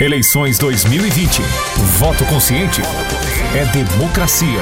Eleições 2020. Voto consciente é democracia.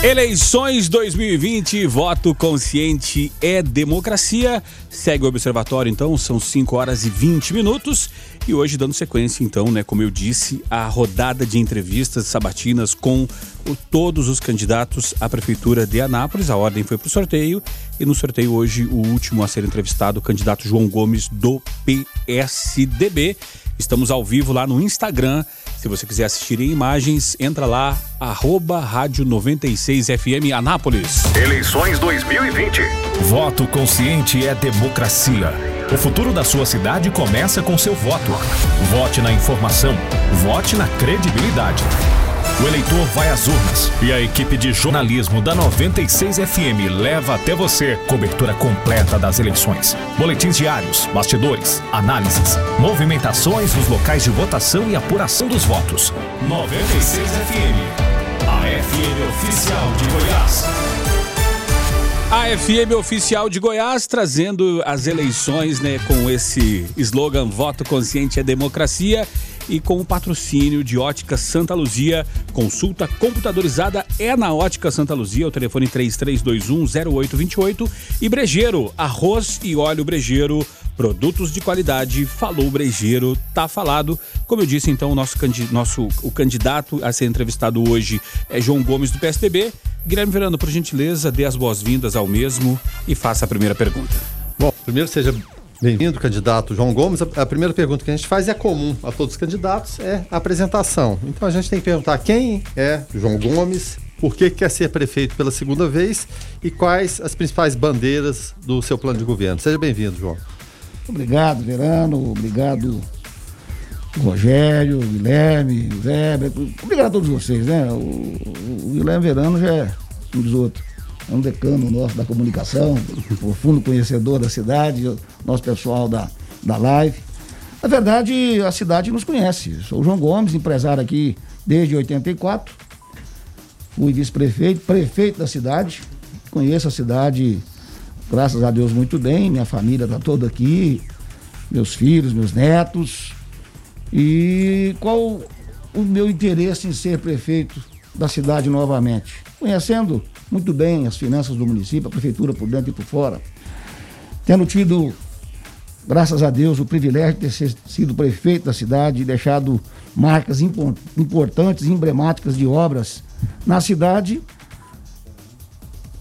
Eleições 2020, voto consciente é democracia. Segue o observatório, então, são 5 horas e 20 minutos. E hoje, dando sequência, então, né, como eu disse, a rodada de entrevistas sabatinas com o, todos os candidatos à Prefeitura de Anápolis. A ordem foi para o sorteio. E no sorteio, hoje, o último a ser entrevistado, o candidato João Gomes, do PSDB. Estamos ao vivo lá no Instagram. Se você quiser assistir em imagens, entra lá, arroba Rádio 96FM Anápolis. Eleições 2020. Voto consciente é democracia. O futuro da sua cidade começa com seu voto. Vote na informação. Vote na credibilidade. O eleitor vai às urnas e a equipe de jornalismo da 96 FM leva até você cobertura completa das eleições. Boletins diários, bastidores, análises, movimentações nos locais de votação e apuração dos votos. 96 FM, a FM oficial de Goiás. A FM oficial de Goiás trazendo as eleições, né, com esse slogan Voto Consciente é Democracia e com o patrocínio de Ótica Santa Luzia. Consulta computadorizada é na Ótica Santa Luzia, o telefone 33210828 e Brejeiro, arroz e óleo Brejeiro, produtos de qualidade. Falou Brejeiro, tá falado. Como eu disse, então, o nosso, nosso o candidato a ser entrevistado hoje é João Gomes do PSDB. Guilherme Verano, por gentileza, dê as boas-vindas ao mesmo e faça a primeira pergunta. Bom, primeiro seja Bem-vindo, candidato João Gomes. A primeira pergunta que a gente faz é comum a todos os candidatos, é a apresentação. Então a gente tem que perguntar quem é João Gomes, por que quer ser prefeito pela segunda vez e quais as principais bandeiras do seu plano de governo. Seja bem-vindo, João. Obrigado, Verano. Obrigado, Rogério, Guilherme, Zé. Obrigado a todos vocês, né? O, o Guilherme Verano já é um dos outros é um decano nosso da comunicação, profundo conhecedor da cidade, nosso pessoal da, da live. Na verdade, a cidade nos conhece. Sou o João Gomes, empresário aqui desde 84. Fui vice-prefeito, prefeito da cidade. Conheço a cidade, graças a Deus, muito bem. Minha família está toda aqui, meus filhos, meus netos. E qual o meu interesse em ser prefeito da cidade novamente? Conhecendo muito bem as finanças do município, a prefeitura por dentro e por fora. Tendo tido, graças a Deus, o privilégio de ter sido prefeito da cidade e deixado marcas importantes, emblemáticas de obras na cidade,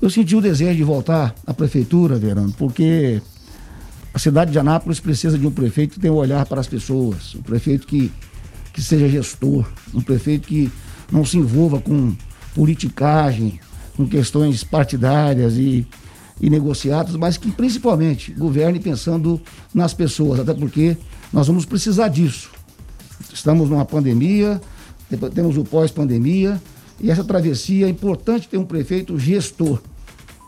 eu senti o desejo de voltar à prefeitura, Verano, porque a cidade de Anápolis precisa de um prefeito que tenha um olhar para as pessoas, um prefeito que, que seja gestor, um prefeito que não se envolva com politicagem, com questões partidárias e, e negociadas, mas que principalmente governe pensando nas pessoas, até porque nós vamos precisar disso. Estamos numa pandemia, temos o pós-pandemia, e essa travessia é importante ter um prefeito gestor.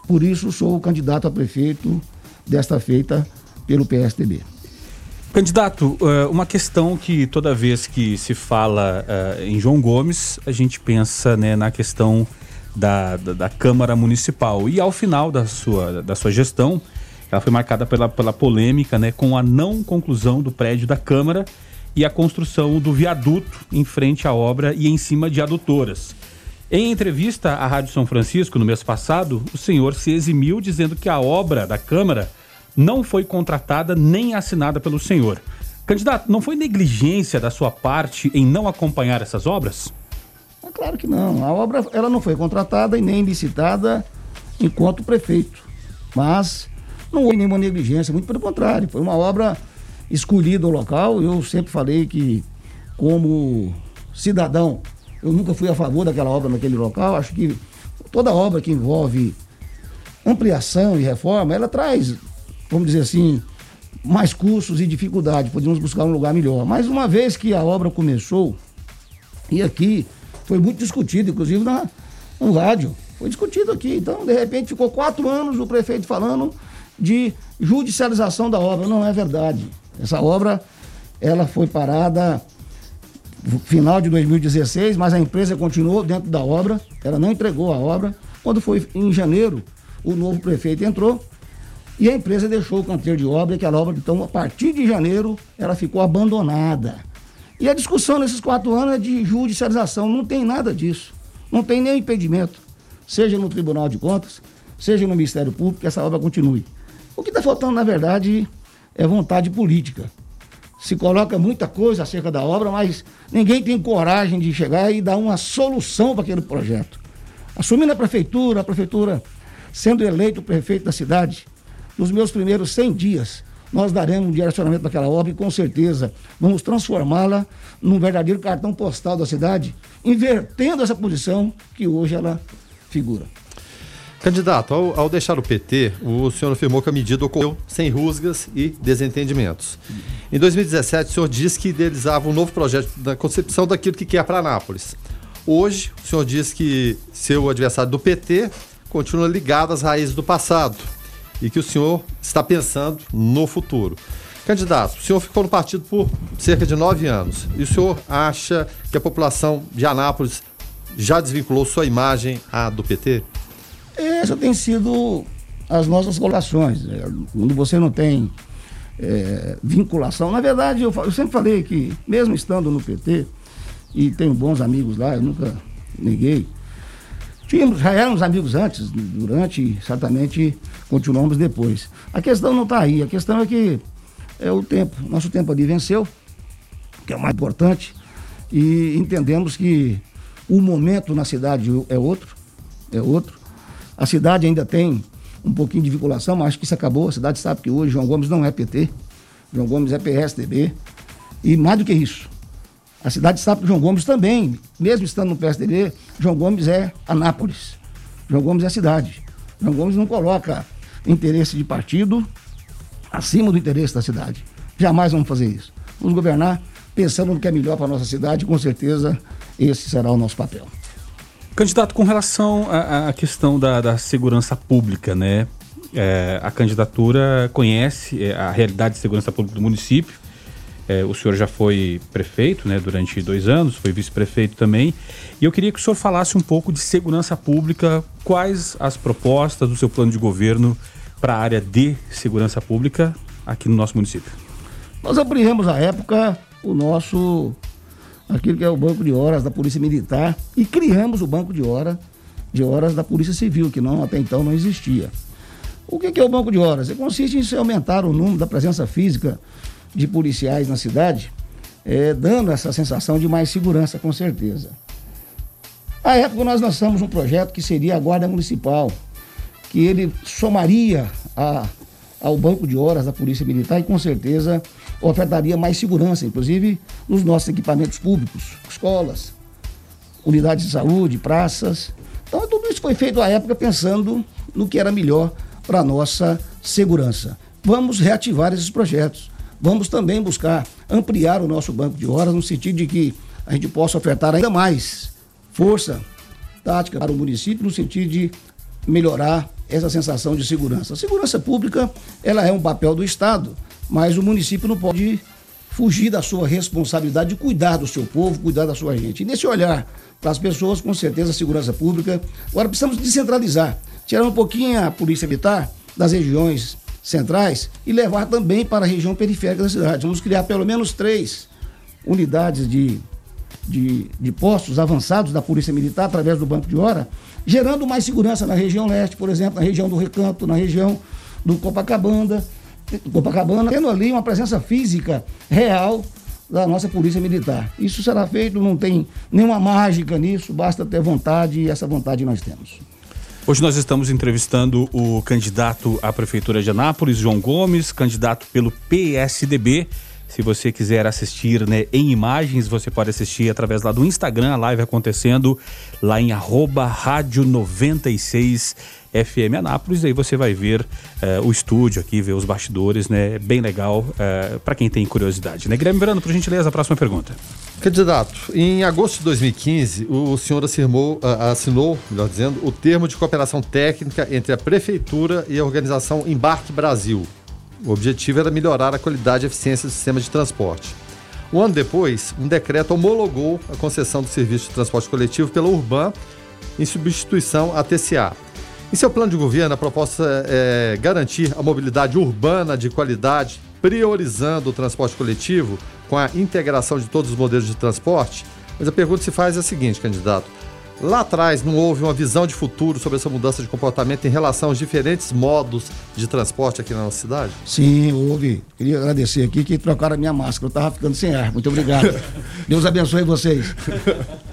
Por isso, sou o candidato a prefeito desta feita pelo PSDB. Candidato, eh, uma questão que toda vez que se fala eh, em João Gomes, a gente pensa né, na questão da, da, da, Câmara Municipal. E ao final da sua, da sua gestão, ela foi marcada pela, pela polêmica né, com a não conclusão do prédio da Câmara e a construção do viaduto em frente à obra e em cima de adutoras. Em entrevista à Rádio São Francisco no mês passado, o senhor se eximiu dizendo que a obra da Câmara não foi contratada nem assinada pelo senhor. Candidato, não foi negligência da sua parte em não acompanhar essas obras? É claro que não. A obra ela não foi contratada e nem licitada enquanto prefeito. Mas não houve nenhuma negligência, muito pelo contrário. Foi uma obra escolhida o local. Eu sempre falei que, como cidadão, eu nunca fui a favor daquela obra naquele local. Acho que toda obra que envolve ampliação e reforma, ela traz, vamos dizer assim, mais custos e dificuldade. Podemos buscar um lugar melhor. Mas uma vez que a obra começou, e aqui foi muito discutido, inclusive na, no rádio. Foi discutido aqui. Então, de repente, ficou quatro anos o prefeito falando de judicialização da obra. Não é verdade. Essa obra, ela foi parada final de 2016, mas a empresa continuou dentro da obra, ela não entregou a obra. Quando foi em janeiro, o novo prefeito entrou E a empresa deixou o canteiro de obra, aquela obra, então, a partir de janeiro, ela ficou abandonada. E a discussão nesses quatro anos é de judicialização, não tem nada disso. Não tem nenhum impedimento, seja no Tribunal de Contas, seja no Ministério Público, que essa obra continue. O que está faltando, na verdade, é vontade política. Se coloca muita coisa acerca da obra, mas ninguém tem coragem de chegar e dar uma solução para aquele projeto. Assumindo a prefeitura, a prefeitura sendo eleito prefeito da cidade, nos meus primeiros 100 dias, nós daremos um direcionamento para aquela obra e com certeza vamos transformá-la num verdadeiro cartão postal da cidade, invertendo essa posição que hoje ela figura. Candidato, ao, ao, deixar o PT, o senhor afirmou que a medida ocorreu sem rusgas e desentendimentos. Em 2017, o senhor disse que idealizava um novo projeto da concepção daquilo que quer para Anápolis. Hoje, o senhor diz que seu adversário do PT continua ligado às raízes do passado e que o senhor está pensando no futuro. Candidato, o senhor ficou no partido por cerca de nove anos e o senhor acha que a população de Anápolis já desvinculou sua imagem à do PT? Essa tem sido as nossas colocações. É, quando você não tem é, vinculação. Na verdade, eu, eu, sempre falei que, mesmo estando no PT, e tenho bons amigos lá, eu nunca neguei. Tínhamos, já éramos amigos antes, durante, e certamente continuamos depois. A questão não está aí, a questão é que é o tempo. Nosso tempo ali venceu, que é o mais importante, e entendemos que o momento na cidade é outro, é outro. A cidade ainda tem um pouquinho de vinculação, mas acho que isso acabou. A cidade sabe que hoje João Gomes não é PT, João Gomes é PSDB. E mais do que isso, a cidade sabe que João Gomes também, mesmo estando no PSDB, João Gomes é Anápolis. João Gomes é a cidade. João Gomes não coloca interesse de partido acima do interesse da cidade. Jamais vamos fazer isso. Vamos governar pensando no que é melhor para a nossa cidade, com certeza esse será o nosso papel. Candidato, com relação à, questão da, da, segurança pública, né? É, a candidatura conhece é, a realidade de segurança pública do município. É, o senhor já foi prefeito né, durante dois anos, foi vice-prefeito também. E eu queria que o senhor falasse um pouco de segurança pública, quais as propostas do seu plano de governo para a área de segurança pública aqui no nosso município. Nós abrimos à época o nosso aquilo que é o banco de horas da Polícia Militar e criamos o banco de horas de horas da Polícia Civil, que não até então não existia. O que é o banco de horas? Consiste em aumentar o número da presença física de policiais na cidade, é, dando essa sensação de mais segurança, com certeza. À época, nós lançamos um projeto que seria a Guarda Municipal, que ele somaria a, ao banco de horas da Polícia Militar e, com certeza, ofertaria mais segurança, inclusive nos nossos equipamentos públicos, escolas, unidades de saúde, praças. Então, tudo isso foi feito à época pensando no que era melhor para a nossa segurança. Vamos reativar esses projetos. Vamos também buscar ampliar o nosso banco de horas no sentido de que a gente possa ofertar ainda mais força tática para o município no sentido de melhorar essa sensação de segurança. A segurança pública, ela é um papel do Estado mas o município não pode fugir da sua responsabilidade de cuidar do seu povo, cuidar da sua gente. E nesse olhar para as pessoas, com certeza, a segurança pública. Agora precisamos descentralizar, tirar um pouquinho a polícia militar das regiões centrais e levar também para a região periférica da cidade. Vamos criar pelo menos três unidades de, de, de postos avançados da Polícia Militar através do Banco de Hora, gerando mais segurança na região leste, por exemplo, na região do Recanto, na região do Copacabana Copacabana, tendo ali uma presença física real da nossa polícia militar. Isso será feito, não tem nenhuma mágica nisso, basta ter vontade e essa vontade nós temos. Hoje nós estamos entrevistando o candidato à Prefeitura de Anápolis, João Gomes, candidato pelo PSDB. Se você quiser assistir né, em imagens, você pode assistir através lá do Instagram, a live acontecendo lá em arroba rádio 96 FM Anápolis, aí você vai ver uh, o estúdio aqui, ver os bastidores, né? É bem legal uh, eh, para quem tem curiosidade, né? Guilherme Verano, por gentileza, a próxima pergunta. Candidato, em agosto de 2015, o senhor assinou, uh, assinou, melhor dizendo, o termo de cooperação técnica entre a Prefeitura e a organização Embarque Brasil. O objetivo era melhorar a qualidade e eficiência do sistema de transporte. Um ano depois, um decreto homologou a concessão do serviço de transporte coletivo pela Urban em substituição à TCA. Em seu plano de governo, a proposta é garantir a mobilidade urbana de qualidade, priorizando o transporte coletivo com a integração de todos os modelos de transporte. Mas a pergunta que se faz é a seguinte, candidato: Lá atrás não houve uma visão de futuro sobre essa mudança de comportamento em relação aos diferentes modos de transporte aqui na nossa cidade? Sim, houve. Queria agradecer aqui que trocaram a minha máscara. Eu estava ficando sem ar. Muito obrigado. Deus abençoe vocês.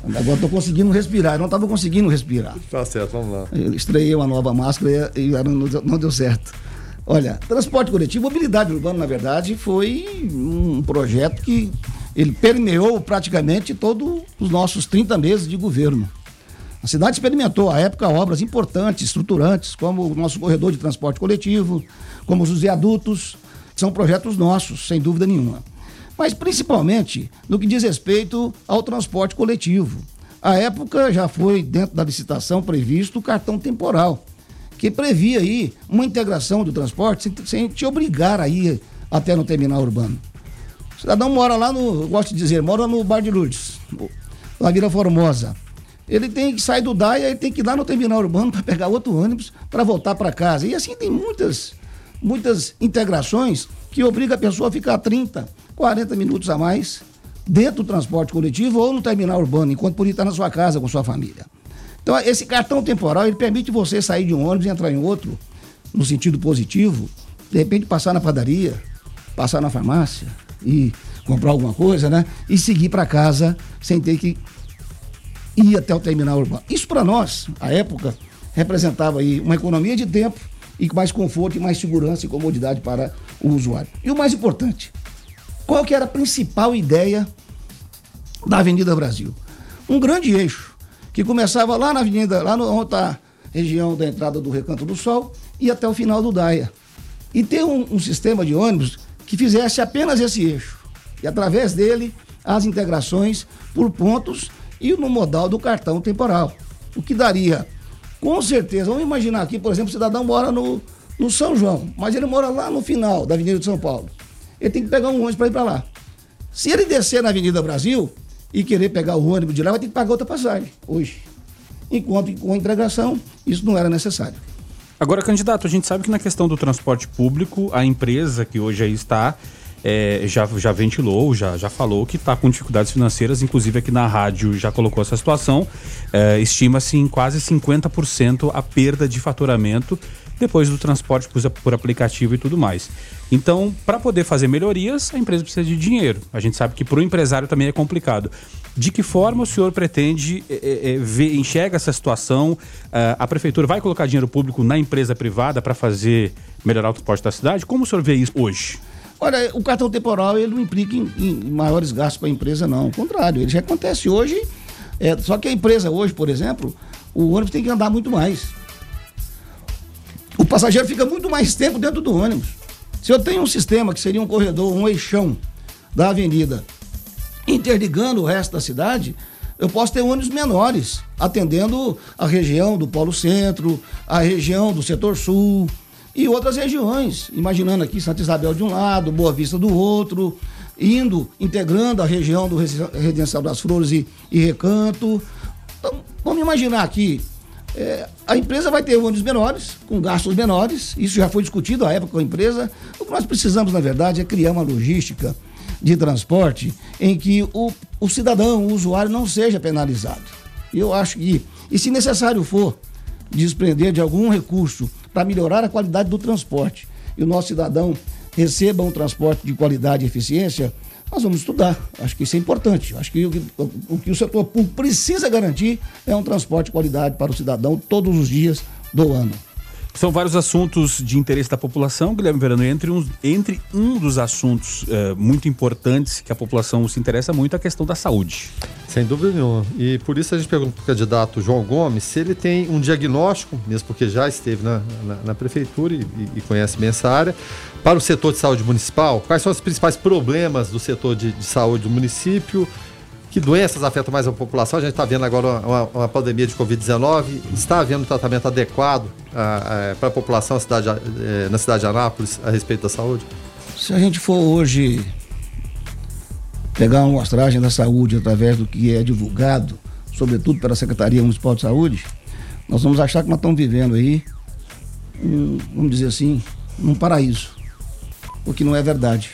Agora estou conseguindo respirar. Eu não estava conseguindo respirar. Tá certo, vamos lá. Eu estreiei uma nova máscara e não deu certo. Olha, transporte coletivo, mobilidade urbana, na verdade, foi um projeto que ele permeou praticamente todos os nossos 30 meses de governo. A cidade experimentou, à época, obras importantes, estruturantes, como o nosso corredor de transporte coletivo, como os viadutos, que são projetos nossos, sem dúvida nenhuma. Mas principalmente no que diz respeito ao transporte coletivo. À época já foi, dentro da licitação, previsto o cartão temporal, que previa aí uma integração do transporte sem, sem te obrigar a ir até no terminal urbano. O cidadão mora lá no, gosto de dizer, mora no Bar de Lourdes, na Vila Formosa ele tem que sair do DAIA, ele tem que ir lá no terminal urbano para pegar outro ônibus para voltar para casa. E assim tem muitas, muitas integrações que obriga a pessoa a ficar 30, 40 minutos a mais dentro do transporte coletivo ou no terminal urbano, enquanto poderia estar na sua casa com sua família. Então, esse cartão temporal, ele permite você sair de um ônibus e entrar em outro, no sentido positivo, de repente passar na padaria, passar na farmácia e comprar alguma coisa, né? E seguir para casa sem ter que ir até o terminal urbano. Isso para nós, à época, representava aí uma economia de tempo e mais conforto e mais segurança e comodidade para o usuário. E o mais importante, qual que era a principal ideia da Avenida Brasil? Um grande eixo que começava lá na avenida, lá no, onde a região da entrada do Recanto do Sol e até o final do Daia. E ter um, um sistema de ônibus que fizesse apenas esse eixo. E através dele, as integrações por pontos e no modal do cartão temporal. O que daria, com certeza, vamos imaginar aqui, por exemplo, o cidadão mora no, no São João, mas ele mora lá no final da Avenida de São Paulo. Ele tem que pegar um ônibus para ir para lá. Se ele descer na Avenida Brasil e querer pegar o ônibus de lá, vai ter que pagar outra passagem hoje. Enquanto com a integração, isso não era necessário. Agora, candidato, a gente sabe que na questão do transporte público, a empresa que hoje aí está é, já, já ventilou, já, já falou que está com dificuldades financeiras, inclusive aqui na rádio já colocou essa situação. É, Estima-se em quase 50% a perda de faturamento depois do transporte por, por aplicativo e tudo mais. Então, para poder fazer melhorias, a empresa precisa de dinheiro. A gente sabe que para o empresário também é complicado. De que forma o senhor pretende é, é, é ver, enxerga essa situação? É, a prefeitura vai colocar dinheiro público na empresa privada para fazer melhorar o transporte da cidade? Como o senhor vê isso hoje? Olha, o cartão temporal ele não implica em, em maiores gastos para a empresa, não. Ao contrário, ele já acontece hoje. É, só que a empresa hoje, por exemplo, o ônibus tem que andar muito mais. O passageiro fica muito mais tempo dentro do ônibus. Se eu tenho um sistema que seria um corredor, um eixão da avenida, interligando o resto da cidade, eu posso ter ônibus menores, atendendo a região do Polo Centro, a região do Setor Sul, e outras regiões, imaginando aqui Santa Isabel de um lado, Boa Vista do outro, indo, integrando a região do Redenção das Flores e, e Recanto. Então, vamos imaginar aqui, é, a empresa vai ter ônibus menores, com gastos menores, isso já foi discutido à época com a empresa. O que nós precisamos, na verdade, é criar uma logística de transporte em que o, o cidadão, o usuário, não seja penalizado. Eu acho que, e se necessário for, desprender de algum recurso para melhorar a qualidade do transporte e o nosso cidadão receba um transporte de qualidade e eficiência, nós vamos estudar. Acho que isso é importante. Acho que o, o, o que o setor público precisa garantir é um transporte de qualidade para o cidadão todos os dias do ano. São vários assuntos de interesse da população, Guilherme Verano. Entre um, entre um dos assuntos uh, muito importantes que a população se interessa muito é a questão da saúde. Sem dúvida nenhuma. E por isso a gente pergunta para o candidato João Gomes se ele tem um diagnóstico, mesmo porque já esteve na, na, na prefeitura e, e, conhece bem essa área, para o setor de saúde municipal. Quais são os principais problemas do setor de, de saúde do município? Que doenças afetam mais a população? A gente está vendo agora uma, uma pandemia de Covid-19. Está havendo um tratamento adequado ah, ah, para a população cidade, eh, na cidade de Anápolis a respeito da saúde? Se a gente for hoje pegar uma amostragem da saúde através do que é divulgado, sobretudo pela Secretaria Municipal de Saúde, nós vamos achar que nós estamos vivendo aí, vamos dizer assim, um paraíso. O que não é verdade.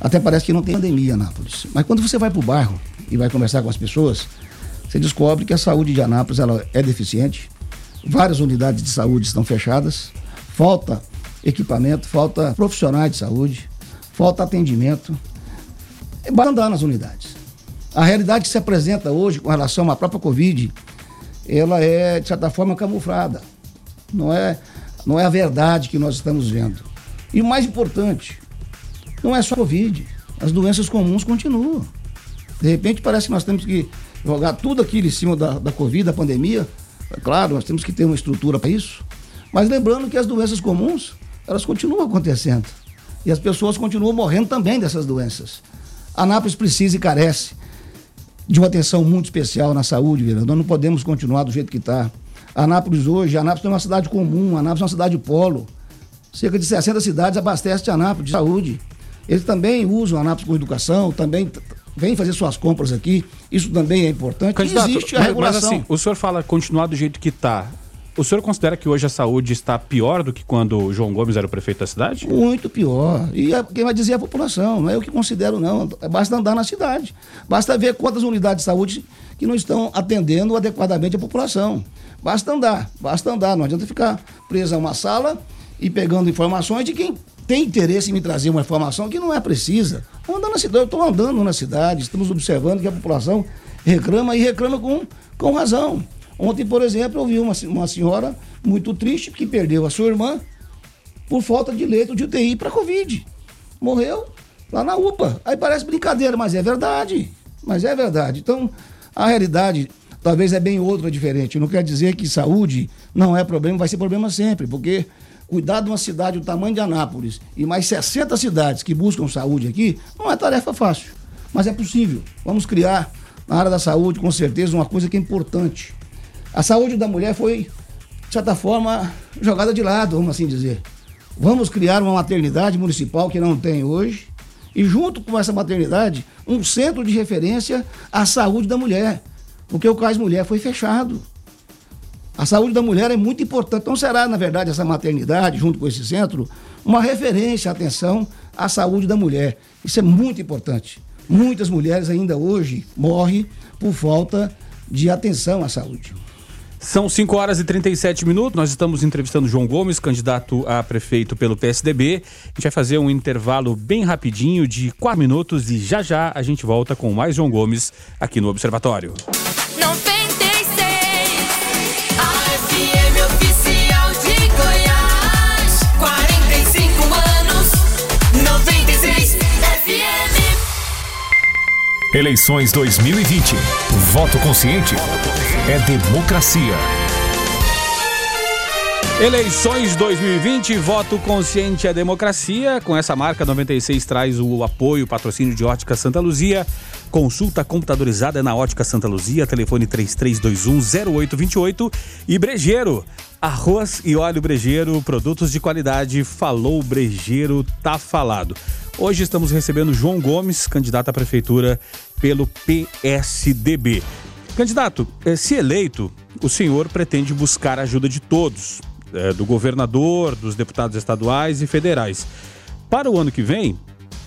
Até parece que não tem pandemia em Anápolis. Mas quando você vai para o bairro e vai conversar com as pessoas, você descobre que a saúde de Anápolis ela é deficiente. Várias unidades de saúde estão fechadas. Falta equipamento, falta profissionais de saúde, falta atendimento. Basta andar nas unidades. A realidade que se apresenta hoje com relação à própria Covid, ela é, de certa forma, camuflada. Não é, não é a verdade que nós estamos vendo. E o mais importante, não é só Covid. As doenças comuns continuam. De repente parece que nós temos que jogar tudo aquilo em cima da, da Covid, da pandemia. É claro, nós temos que ter uma estrutura para isso. Mas lembrando que as doenças comuns, elas continuam acontecendo. E as pessoas continuam morrendo também dessas doenças. Anápolis precisa e carece de uma atenção muito especial na saúde, vereador. Nós não podemos continuar do jeito que está. Anápolis hoje, Anápolis é uma cidade comum, Anápolis é uma cidade polo. Cerca de 60 cidades abastecem Anápolis de saúde. Eles também usam Anápolis com educação, também vêm fazer suas compras aqui. Isso também é importante. Candidato, existe a regulação. Mas assim, o senhor fala continuar do jeito que está. O senhor considera que hoje a saúde está pior do que quando o João Gomes era o prefeito da cidade? Muito pior. E é, quem vai dizer é a população, não é eu que considero, não. Basta andar na cidade. Basta ver quantas unidades de saúde que não estão atendendo adequadamente a população. Basta andar, basta andar. Não adianta ficar preso a uma sala e pegando informações de quem tem interesse em me trazer uma informação que não é precisa. Andando na cidade, eu estou andando na cidade, estamos observando que a população reclama e reclama com, com razão. Ontem, por exemplo, eu vi uma, uma senhora muito triste que perdeu a sua irmã por falta de leito de UTI para Covid. Morreu lá na UPA. Aí parece brincadeira, mas é verdade. Mas é verdade. Então, a realidade talvez é bem outra, diferente. Não quer dizer que saúde não é problema, vai ser problema sempre, porque cuidar de uma cidade do tamanho de Anápolis e mais 60 cidades que buscam saúde aqui, não é tarefa fácil. Mas é possível. Vamos criar na área da saúde, com certeza, uma coisa que é importante. A saúde da mulher foi, de certa forma, jogada de lado, vamos assim dizer. Vamos criar uma maternidade municipal que não tem hoje, e junto com essa maternidade, um centro de referência à saúde da mulher, porque o CAIS Mulher foi fechado. A saúde da mulher é muito importante. Então, será, na verdade, essa maternidade, junto com esse centro, uma referência, atenção à saúde da mulher. Isso é muito importante. Muitas mulheres ainda hoje morrem por falta de atenção à saúde. São 5 horas e 37 minutos. Nós estamos entrevistando João Gomes, candidato a prefeito pelo PSDB. A gente vai fazer um intervalo bem rapidinho de 4 minutos e já já a gente volta com mais João Gomes aqui no Observatório. Eleições 2020. Voto consciente é democracia. Eleições 2020, voto consciente é democracia. Com essa marca, 96 traz o apoio, patrocínio de Ótica Santa Luzia. Consulta computadorizada na Ótica Santa Luzia, telefone 3321-0828. E Brejeiro, arroz e óleo Brejeiro, produtos de qualidade. Falou Brejeiro, tá falado. Hoje estamos recebendo João Gomes, candidato à prefeitura pelo PSDB. Candidato, eh, se eleito, o senhor pretende buscar a ajuda de todos, eh, do governador, dos deputados estaduais e federais. Para o ano que vem,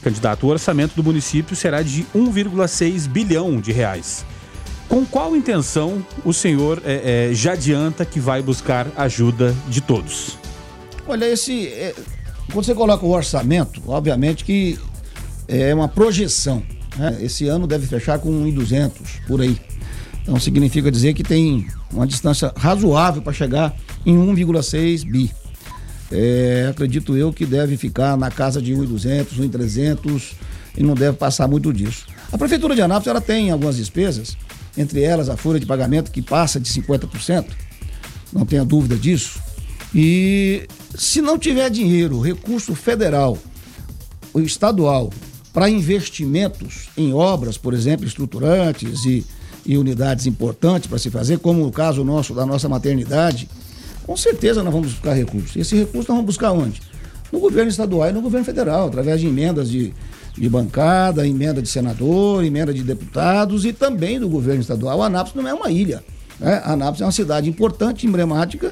candidato, o orçamento do município será de 1,6 bilhão de reais. Com qual intenção o senhor é, é, já adianta que vai buscar ajuda de todos? Olha, esse. Quando você coloca o orçamento, obviamente que é uma projeção. Né? Esse ano deve fechar com 1.200 por aí. Então significa dizer que tem uma distância razoável para chegar em 1,6 bi. É, acredito eu que deve ficar na casa de 1,200, 1,300 e não deve passar muito disso. A Prefeitura de Anápolis ela tem algumas despesas, entre elas a folha de pagamento que passa de 50%, não tenha dúvida disso. E se não tiver dinheiro, recurso federal ou estadual para investimentos em obras, por exemplo, estruturantes e e unidades importantes para se fazer, como o caso nosso da nossa maternidade, com certeza nós vamos buscar recursos. Esse recurso nós vamos buscar onde? No governo estadual e no governo federal, através de emendas de, de bancada, emenda de senador, emenda de deputados e também do governo estadual. A Anápolis não é uma ilha. Né? Anápolis é uma cidade importante, emblemática,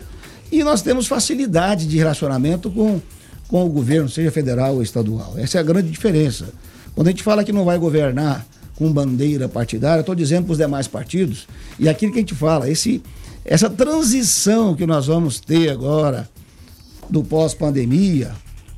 e nós temos facilidade de relacionamento com, com o governo, seja federal ou estadual. Essa é a grande diferença. Quando a gente fala que não vai governar com bandeira partidária, estou dizendo para os demais partidos, e aquilo que a gente fala, esse, essa transição que nós vamos ter agora do pós-pandemia,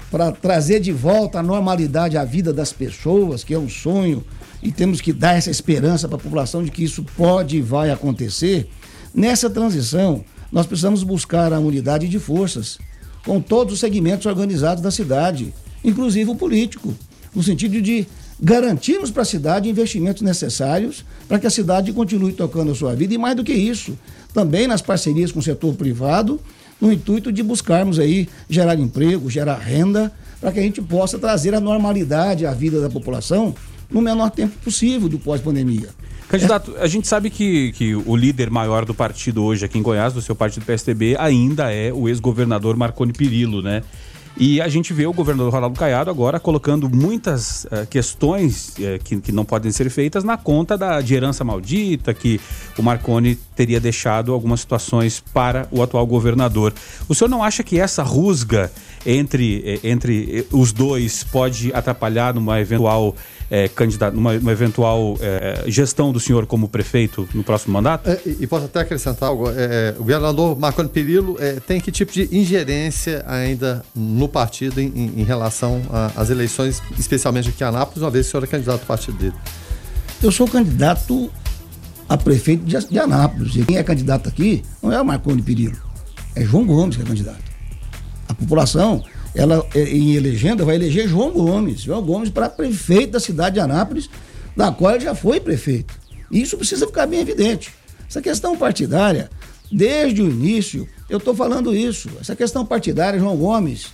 para trazer de volta a normalidade à vida das pessoas, que é um sonho, e temos que dar essa esperança para a população de que isso pode e vai acontecer. Nessa transição, nós precisamos buscar a unidade de forças com todos os segmentos organizados da cidade, inclusive o político, no sentido de garantirmos para a cidade investimentos necessários para que a cidade continue tocando a sua vida e mais do que isso, também nas parcerias com o setor privado, no intuito de buscarmos aí gerar emprego, gerar renda, para que a gente possa trazer a normalidade à vida da população no menor tempo possível do pós-pandemia. Candidato, a gente sabe que, que o líder maior do partido hoje aqui em Goiás, do seu partido PSDB, ainda é o ex-governador Marconi Perillo, né? E a gente vê o governador Ronaldo Caiado agora colocando muitas uh, questões uh, que, que não podem ser feitas na conta da, de herança maldita, que o Marconi teria deixado algumas situações para o atual governador. O senhor não acha que essa rusga entre, eh, entre os dois pode atrapalhar numa eventual é, candidato, numa, numa eventual é, gestão do senhor como prefeito no próximo mandato? É, e, posso até acrescentar algo. É, o governador Marconi Perillo é, tem que tipo de ingerência ainda no partido em, em, em relação às eleições, especialmente aqui em Anápolis, uma vez que o senhor é candidato do partido dele? Eu sou candidato a prefeito de, de Anápolis. E quem é candidato aqui não é o Marconi Perillo, é João Gomes que é candidato. População ela é, em elegenda vai eleger João Gomes, João Gomes para prefeito da cidade de Anápolis, da qual ele já foi prefeito. Isso precisa ficar bem evidente. Essa questão partidária, desde o início, eu estou falando isso. Essa questão partidária, João Gomes,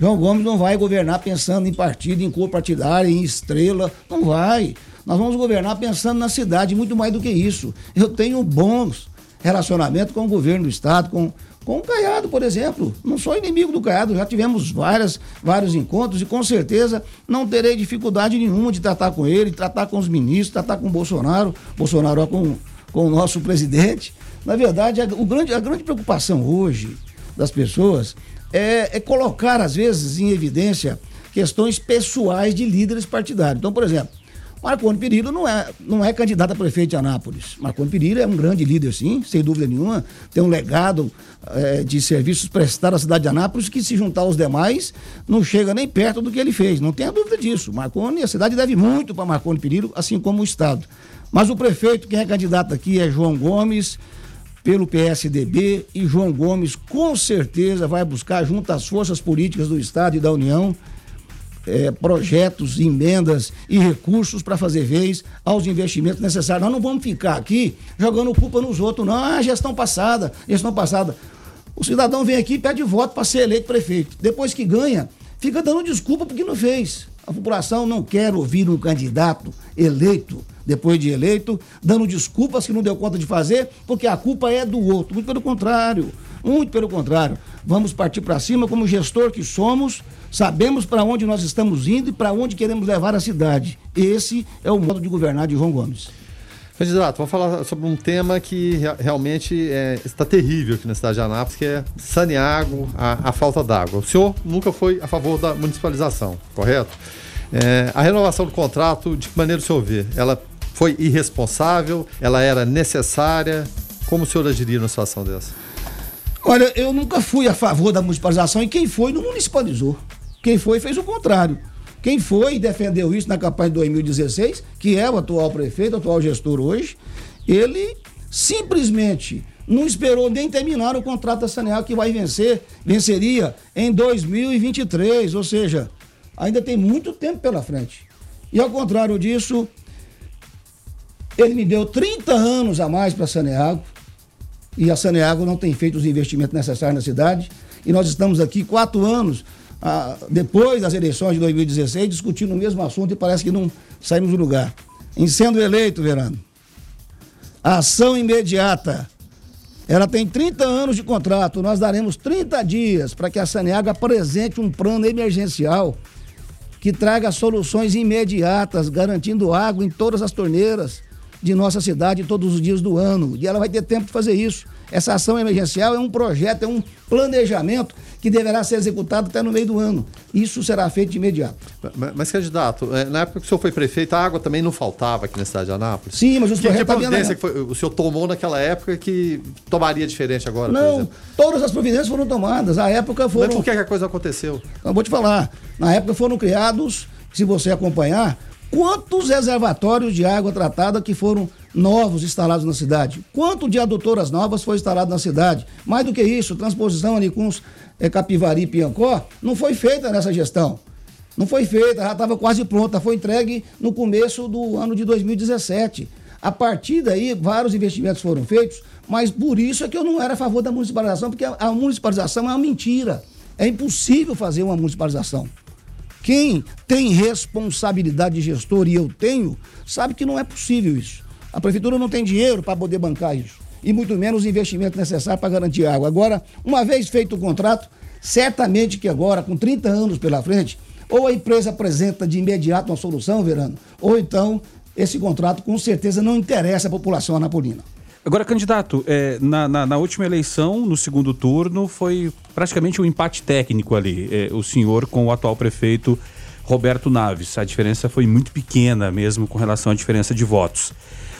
João Gomes não vai governar pensando em partido, em cor partidária, em estrela, não vai. Nós vamos governar pensando na cidade, muito mais do que isso. Eu tenho bons relacionamentos com o governo do estado, com com o Caiado, por exemplo. Não sou inimigo do Caiado, já tivemos várias, vários encontros e com certeza não terei dificuldade nenhuma de tratar com ele, tratar com os ministros, tratar com o Bolsonaro, Bolsonaro com, com o nosso presidente. Na verdade, a, o grande, a grande preocupação hoje das pessoas é, é colocar, às vezes, em evidência questões pessoais de líderes partidários. Então, por exemplo, Marconi Perillo não é, não é candidato a prefeito de Anápolis. Marconi Perillo é um grande líder, sim, sem dúvida nenhuma. Tem um legado é, de serviços prestados à cidade de Anápolis que, se juntar aos demais, não chega nem perto do que ele fez. Não tenha dúvida disso. Marconi, a cidade deve muito para Marconi Perillo, assim como o Estado. Mas o prefeito, quem é candidato aqui é João Gomes, pelo PSDB, e João Gomes com certeza vai buscar, junto às forças políticas do Estado e da União, é, projetos, emendas e recursos para fazer vez aos investimentos necessários. Nós não vamos ficar aqui jogando culpa nos outros, não. Ah, gestão passada, gestão passada. O cidadão vem aqui e pede voto para ser eleito prefeito. Depois que ganha, fica dando desculpa porque não fez. A população não quer ouvir um candidato eleito, depois de eleito, dando desculpas que não deu conta de fazer, porque a culpa é do outro. Muito pelo contrário. Muito pelo contrário. Vamos partir para cima como gestor que somos Sabemos para onde nós estamos indo e para onde queremos levar a cidade. Esse é o modo de governar de João Gomes. Candidato, vamos falar sobre um tema que realmente é, está terrível aqui na cidade de Anápolis, que é saneago, a, a falta d'água. O senhor nunca foi a favor da municipalização, correto? É, a renovação do contrato, de que maneira o senhor vê? Ela foi irresponsável? Ela era necessária? Como o senhor agiria numa situação dessa? Olha, eu nunca fui a favor da municipalização e quem foi não municipalizou. Quem foi fez o contrário. Quem foi e defendeu isso na campanha de 2016, que é o atual prefeito, o atual gestor hoje, ele simplesmente não esperou nem terminar o contrato da Saneal que vai vencer, venceria em 2023, ou seja, ainda tem muito tempo pela frente. E ao contrário disso, ele me deu 30 anos a mais para Saneago, e a Saneago não tem feito os investimentos necessários na cidade, e nós estamos aqui quatro anos ah, depois das eleições de 2016, discutindo o mesmo assunto e parece que não saímos do lugar. Em sendo eleito, Verano, a ação imediata. Ela tem 30 anos de contrato. Nós daremos 30 dias para que a Saneaga apresente um plano emergencial que traga soluções imediatas, garantindo água em todas as torneiras, de nossa cidade todos os dias do ano. E ela vai ter tempo de fazer isso. Essa ação emergencial é um projeto, é um planejamento que deverá ser executado até no meio do ano. Isso será feito de imediato. Mas, mas candidato, é, na época que o senhor foi prefeito, a água também não faltava aqui na cidade de Anápolis? Sim, mas os que, que providência que foi, o senhor tomou naquela época que tomaria diferente agora? Não, todas as providências foram tomadas. A época foram. Mas por que a coisa aconteceu? Eu vou te falar. Na época foram criados, se você acompanhar, quantos reservatórios de água tratada que foram novos instalados na cidade? Quanto de adutoras novas foi instalado na cidade? Mais do que isso, transposição ali com os é, Capivari e Piancó não foi feita nessa gestão. Não foi feita, já estava quase pronta, foi entregue no começo do ano de 2017. A partir daí, vários investimentos foram feitos, mas por isso é que eu não era a favor da municipalização, porque a, a municipalização é uma mentira. É impossível fazer uma municipalização. Quem tem responsabilidade de gestor, e eu tenho, sabe que não é possível isso. A prefeitura não tem dinheiro para poder bancar isso. E muito menos o investimento necessário para garantir água. Agora, uma vez feito o contrato, certamente que agora, com 30 anos pela frente, ou a empresa apresenta de imediato uma solução, Verano, ou então esse contrato com certeza não interessa a população anapolina. Agora, candidato, é, na, na, na, última eleição, no segundo turno, foi praticamente um empate técnico ali. É, o senhor com o atual prefeito Roberto Naves. A diferença foi muito pequena mesmo com relação à diferença de votos.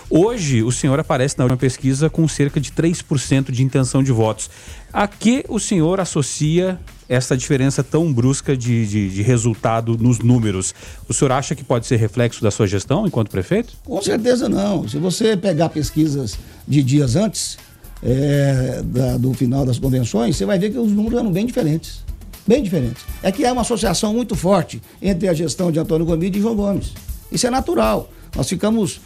Hoje, o senhor aparece na última pesquisa com cerca de 3% de intenção de votos. A que o senhor associa essa diferença tão brusca de, de, de, resultado nos números? O senhor acha que pode ser reflexo da sua gestão enquanto prefeito? Com certeza não. Se você pegar pesquisas de dias antes é, da, do final das convenções, você vai ver que os números eram bem diferentes. Bem diferentes. É que há uma associação muito forte entre a gestão de Antônio Gomide e João Gomes. Isso é natural. Nós ficamos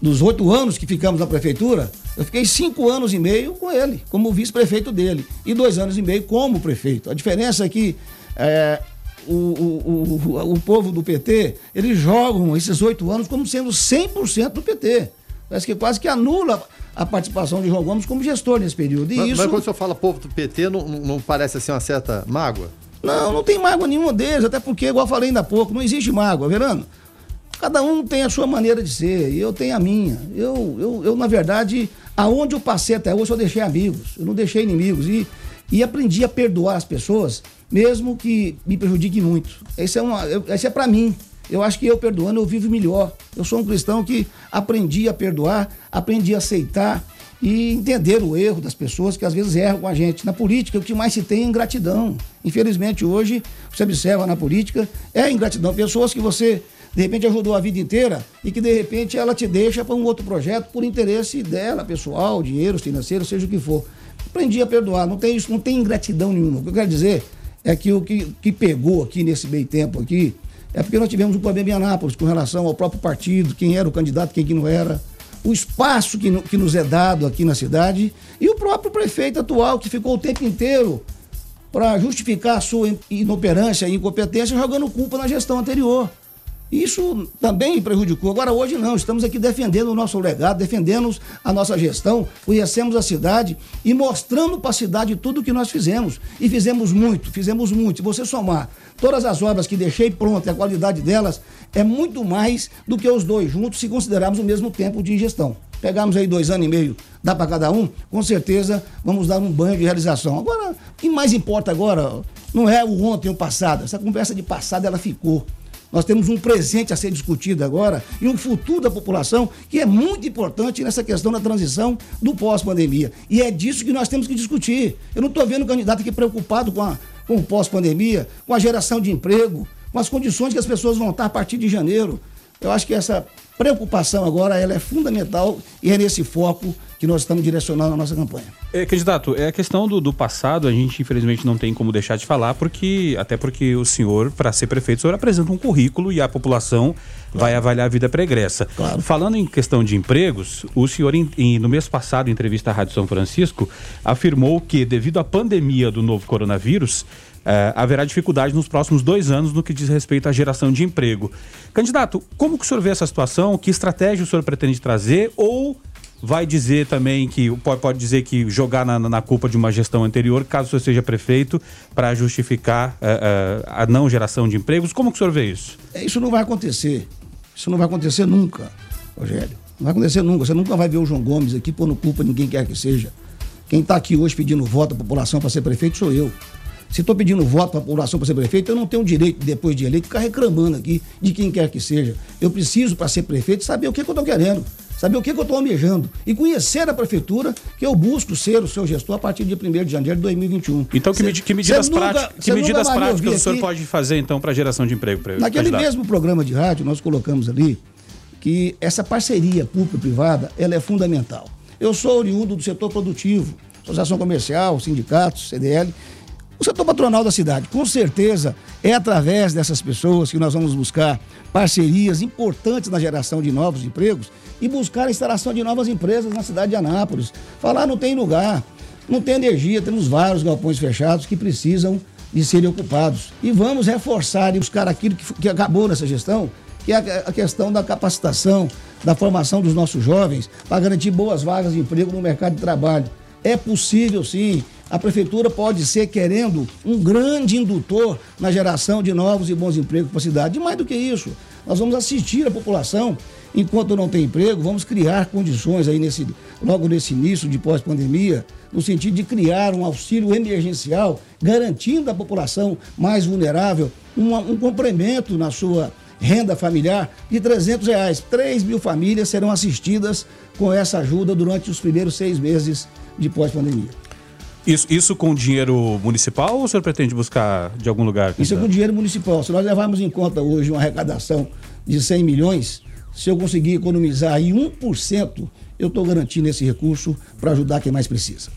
dos oito anos que ficamos na prefeitura, eu fiquei cinco anos e meio com ele, como vice-prefeito dele, e dois anos e meio como prefeito. A diferença é que é, o, o, o, o povo do PT, eles jogam esses oito anos como sendo 100% do PT. Parece que quase que anula a participação de João Gomes como gestor nesse período. E mas, isso... mas quando o senhor fala povo do PT, não, não parece assim uma certa mágoa? Não, não tem mágoa nenhuma deles, até porque, igual falei ainda há pouco, não existe mágoa, Verano. Cada um tem a sua maneira de ser, e eu tenho a minha. Eu, eu, eu, na verdade, aonde eu passei até hoje, eu deixei amigos, eu não deixei inimigos. E, e aprendi a perdoar as pessoas, mesmo que me prejudique muito. Esse é, é para mim. Eu acho que eu perdoando, eu vivo melhor. Eu sou um cristão que aprendi a perdoar, aprendi a aceitar e entender o erro das pessoas que às vezes erram com a gente. Na política, o que mais se tem é ingratidão. Infelizmente, hoje, você observa na política, é ingratidão. Pessoas que você de repente ajudou a vida inteira e que de repente ela te deixa para um outro projeto por interesse dela, pessoal, dinheiro, financeiro, seja o que for. Aprendi a perdoar, não tem isso, não tem ingratidão nenhuma. O que eu quero dizer é que o que, que pegou aqui nesse meio tempo aqui é porque nós tivemos um problema em Anápolis com relação ao próprio partido, quem era o candidato, quem que não era, o espaço que, que nos é dado aqui na cidade e o próprio prefeito atual que ficou o tempo inteiro para justificar a sua inoperância e incompetência jogando culpa na gestão anterior. Isso também prejudicou. Agora, hoje não, estamos aqui defendendo o nosso legado, defendendo a nossa gestão, conhecemos a cidade e mostrando para a cidade tudo o que nós fizemos. E fizemos muito, fizemos muito. Se você somar todas as obras que deixei prontas e a qualidade delas, é muito mais do que os dois juntos, se considerarmos o mesmo tempo de gestão. Pegamos aí dois anos e meio, dá para cada um, com certeza vamos dar um banho de realização. Agora, o que mais importa agora não é o ontem o passado. Essa conversa de passado, ela ficou. Nós temos um presente a ser discutido agora e um futuro da população que é muito importante nessa questão da transição do pós-pandemia. E é disso que nós temos que discutir. Eu não estou vendo candidato aqui preocupado com, a, com o pós-pandemia, com a geração de emprego, com as condições que as pessoas vão estar a partir de janeiro. Eu acho que essa preocupação agora ela é fundamental e é nesse foco que nós estamos direcionando a nossa campanha. É, candidato, é a questão do, do, passado, a gente infelizmente não tem como deixar de falar, porque até porque o senhor, para ser prefeito, o senhor apresenta um currículo e a população claro. vai avaliar a vida pregressa. Claro. Falando em questão de empregos, o senhor, em, em, no mês passado, em entrevista à Rádio São Francisco, afirmou que, devido à pandemia do novo coronavírus, Uh, haverá dificuldade nos próximos dois anos no que diz respeito à geração de emprego. Candidato, como que o senhor vê essa situação? Que estratégia o senhor pretende trazer? Ou vai dizer também que pode, dizer que jogar na, na, culpa de uma gestão anterior, caso você seja prefeito, para justificar uh, uh, a não geração de empregos. Como que o senhor vê isso? É, isso não vai acontecer. Isso não vai acontecer nunca, Rogério. Não vai acontecer nunca. Você nunca vai ver o João Gomes aqui pondo culpa ninguém quer que seja. Quem está aqui hoje pedindo voto à população para ser prefeito sou eu. Se estou pedindo voto para a população para ser prefeito, eu não tenho direito, depois de eleito, ficar reclamando aqui de quem quer que seja. Eu preciso, para ser prefeito, saber o que, que eu estou querendo, saber o que, que eu estou almejando e conhecer a prefeitura, que eu busco ser o seu gestor a partir de 1 de janeiro de 2021. Então, que, cê, que medidas, nunca, práticas, que medidas práticas o senhor aqui, pode fazer, então, para geração de emprego? Pra, naquele mesmo programa de rádio, nós colocamos ali que essa parceria público-privada ela é fundamental. Eu sou oriundo do setor produtivo, associação comercial, sindicatos, CDL, o setor patronal da cidade. Com certeza é através dessas pessoas que nós vamos buscar parcerias importantes na geração de novos empregos e buscar a instalação de novas empresas na cidade de Anápolis. Falar não tem lugar, não tem energia, temos vários galpões fechados que precisam de serem ocupados. E vamos reforçar e buscar aquilo que, que acabou nessa gestão, que é a questão da capacitação, da formação dos nossos jovens, para garantir boas vagas de emprego no mercado de trabalho. É possível sim a prefeitura pode ser querendo um grande indutor na geração de novos e bons empregos para a cidade. E mais do que isso, nós vamos assistir a população enquanto não tem emprego, vamos criar condições aí nesse, logo nesse início de pós-pandemia, no sentido de criar um auxílio emergencial, garantindo à população mais vulnerável um, um complemento na sua renda familiar de 300 reais. 3 mil famílias serão assistidas com essa ajuda durante os primeiros seis meses de pós-pandemia. Isso, isso com dinheiro municipal ou o senhor pretende buscar de algum lugar? Isso é com dinheiro municipal. Se nós levarmos em conta hoje uma arrecadação de 100 milhões, se eu conseguir economizar aí 1%, eu estou garantindo esse recurso para ajudar quem mais precisa.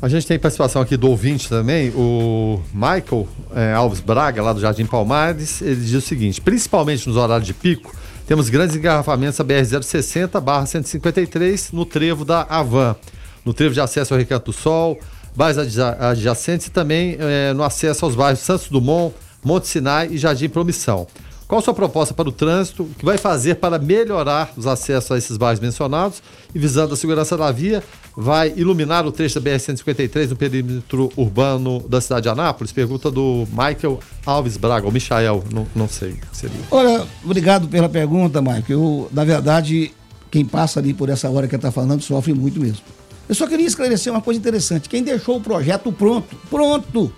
A gente tem participação aqui do ouvinte também, o Michael é, Alves Braga, lá do Jardim Palmares. Ele diz o seguinte: principalmente nos horários de pico, temos grandes engarrafamentos a BR-060-153 no trevo da Avan, no trevo de acesso ao Recanto do Sol, bairros adjacentes e também é, no acesso aos bairros Santos Dumont, Monte Sinai e Jardim Promissão. Qual a sua proposta para o trânsito? O que vai fazer para melhorar os acessos a esses bairros mencionados e visando a segurança da via? Vai iluminar o trecho da BR-153 no perímetro urbano da cidade de Anápolis? Pergunta do Michael Alves Braga, ou Michael, não, não sei. Seria. Olha, obrigado pela pergunta, Michael. Eu, na verdade, quem passa ali por essa hora que está falando sofre muito mesmo. Eu só queria esclarecer uma coisa interessante. Quem deixou o projeto pronto, pronto,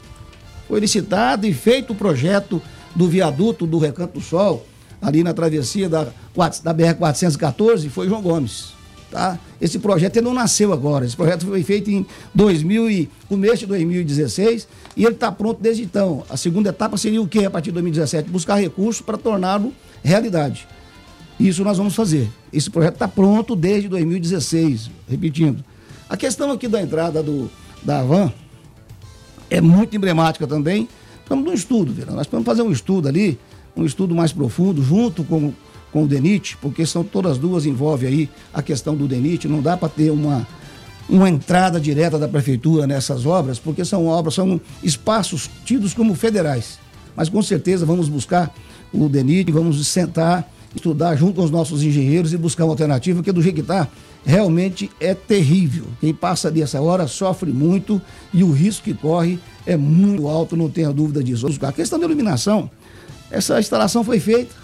foi licitado e feito o projeto do viaduto do Recanto do Sol, ali na travessia da, da BR-414, foi João Gomes. Tá? Esse projeto não nasceu agora. Esse projeto foi feito em 2000 e, começo de 2016 e ele está pronto desde então. A segunda etapa seria o quê a partir de 2017? Buscar recursos para torná-lo realidade. Isso nós vamos fazer. Esse projeto está pronto desde 2016, repetindo. A questão aqui da entrada do, da van é muito emblemática também. Estamos num estudo, Vira. Nós vamos fazer um estudo ali, um estudo mais profundo, junto com, com o DENIT, porque são todas duas envolvem aí a questão do DENIT. Não dá para ter uma, uma entrada direta da prefeitura nessas obras, porque são obras, são espaços tidos como federais. Mas com certeza vamos buscar o DENIT, vamos sentar, estudar junto com os nossos engenheiros e buscar uma alternativa, porque do jeito que está, realmente é terrível. Quem passa dessa hora sofre muito e o risco que corre é muito alto, não tenha dúvida disso. A questão da iluminação, essa instalação foi feita,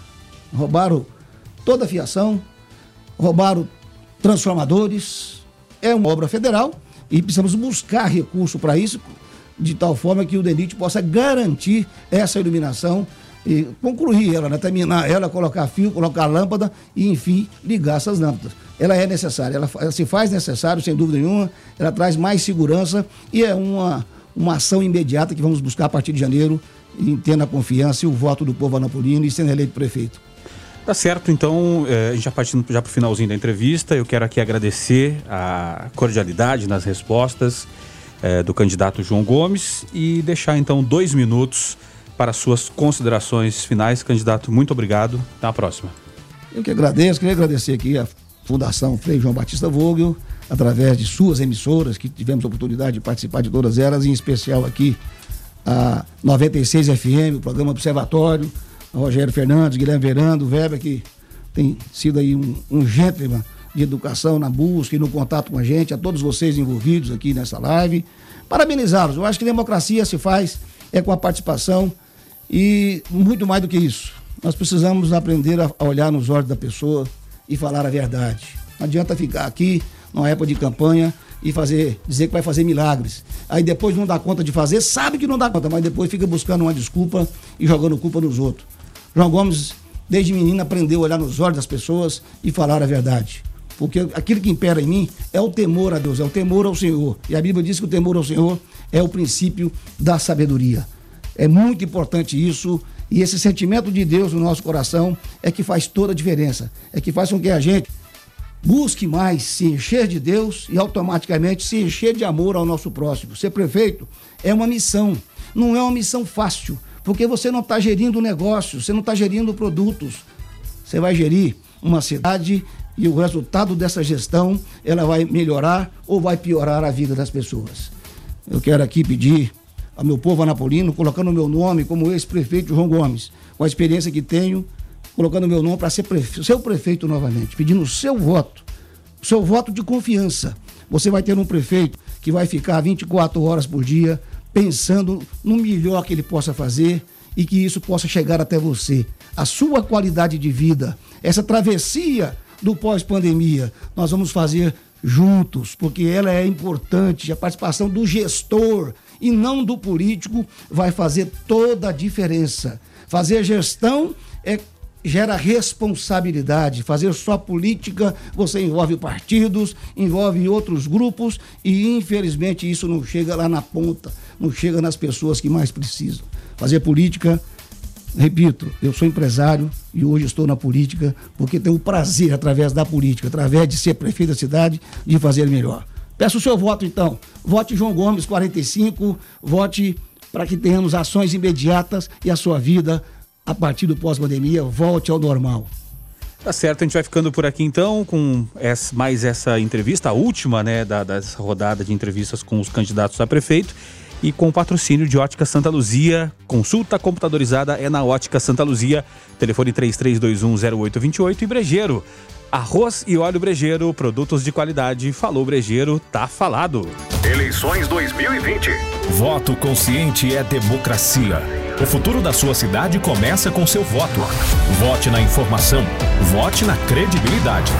roubaram toda a fiação, roubaram transformadores, é uma obra federal e precisamos buscar recurso para isso, de tal forma que o DENIT possa garantir essa iluminação e concluir ela, né? terminar ela, colocar fio, colocar lâmpada e, enfim, ligar essas lâmpadas. Ela é necessária, ela, ela se faz necessário, sem dúvida nenhuma, ela traz mais segurança e é uma, uma ação imediata que vamos buscar a partir de janeiro, e tendo a confiança e o voto do povo anapolino e sendo eleito prefeito. Tá certo, então, é, já partindo já para o finalzinho da entrevista, eu quero aqui agradecer a cordialidade nas respostas é, do candidato João Gomes e deixar então dois minutos para suas considerações finais. Candidato, muito obrigado. Até a próxima. Eu que agradeço, queria agradecer aqui a Fundação Frei João Batista Vogel, através de suas emissoras, que tivemos a oportunidade de participar de todas elas, em especial aqui a 96 FM, o programa Observatório, a Rogério Fernandes, Guilherme Verando, Weber, que tem sido aí um, um gentleman de educação na busca e no contato com a gente, a todos vocês envolvidos aqui nessa live. Parabenizá-los. Eu acho que democracia se faz é com a participação e muito mais do que isso, nós precisamos aprender a olhar nos olhos da pessoa e falar a verdade. Não adianta ficar aqui numa época de campanha e fazer, dizer que vai fazer milagres. Aí depois não dá conta de fazer, sabe que não dá conta, mas depois fica buscando uma desculpa e jogando culpa nos outros. João Gomes, desde menino, aprendeu a olhar nos olhos das pessoas e falar a verdade. Porque aquilo que impera em mim é o temor a Deus, é o temor ao Senhor. E a Bíblia diz que o temor ao Senhor é o princípio da sabedoria. É muito importante isso. E esse sentimento de Deus no nosso coração é que faz toda a diferença. É que faz com que a gente busque mais se encher de Deus e automaticamente se encher de amor ao nosso próximo. Ser prefeito é uma missão, não é uma missão fácil, porque você não está gerindo negócios, você não está gerindo produtos. Você vai gerir uma cidade e o resultado dessa gestão ela vai melhorar ou vai piorar a vida das pessoas. Eu quero aqui pedir ao meu povo anapolino, colocando o meu nome como ex-prefeito João Gomes, com a experiência que tenho, colocando o meu nome para ser prefe seu prefeito novamente, pedindo o seu voto, o seu voto de confiança. Você vai ter um prefeito que vai ficar 24 horas por dia pensando no melhor que ele possa fazer e que isso possa chegar até você. A sua qualidade de vida, essa travessia do pós-pandemia, nós vamos fazer juntos, porque ela é importante. A participação do gestor e não do político vai fazer toda a diferença. Fazer gestão é gera responsabilidade. Fazer só política, você envolve partidos, envolve outros grupos e infelizmente isso não chega lá na ponta, não chega nas pessoas que mais precisam. Fazer política, repito, eu sou empresário e hoje estou na política porque tenho o prazer através da política, através de ser prefeito da cidade, de fazer melhor. Peço o seu voto então. Vote João Gomes 45, vote para que tenhamos ações imediatas e a sua vida a partir do pós-pandemia, volte ao normal. Tá certo, a gente vai ficando por aqui então com essa, mais essa entrevista, a última, né, da, dessa rodada de entrevistas com os candidatos a prefeito e com o patrocínio de Ótica Santa Luzia. Consulta computadorizada é na Ótica Santa Luzia, telefone 33210828 e Brejeiro. Arroz e óleo Brejeiro, produtos de qualidade. Falou Brejeiro, tá falado. Eleições 2020. Voto consciente é democracia. O futuro da sua cidade começa com seu voto. Vote na informação. Vote na credibilidade.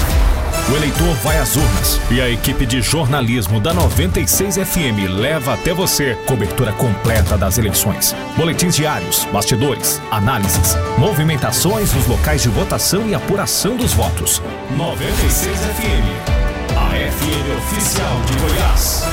O eleitor vai às urnas e a equipe de jornalismo da 96 FM leva até você cobertura completa das eleições. Boletins diários, bastidores, análises, movimentações nos locais de votação e apuração dos votos. 96 FM, a FM oficial de Goiás.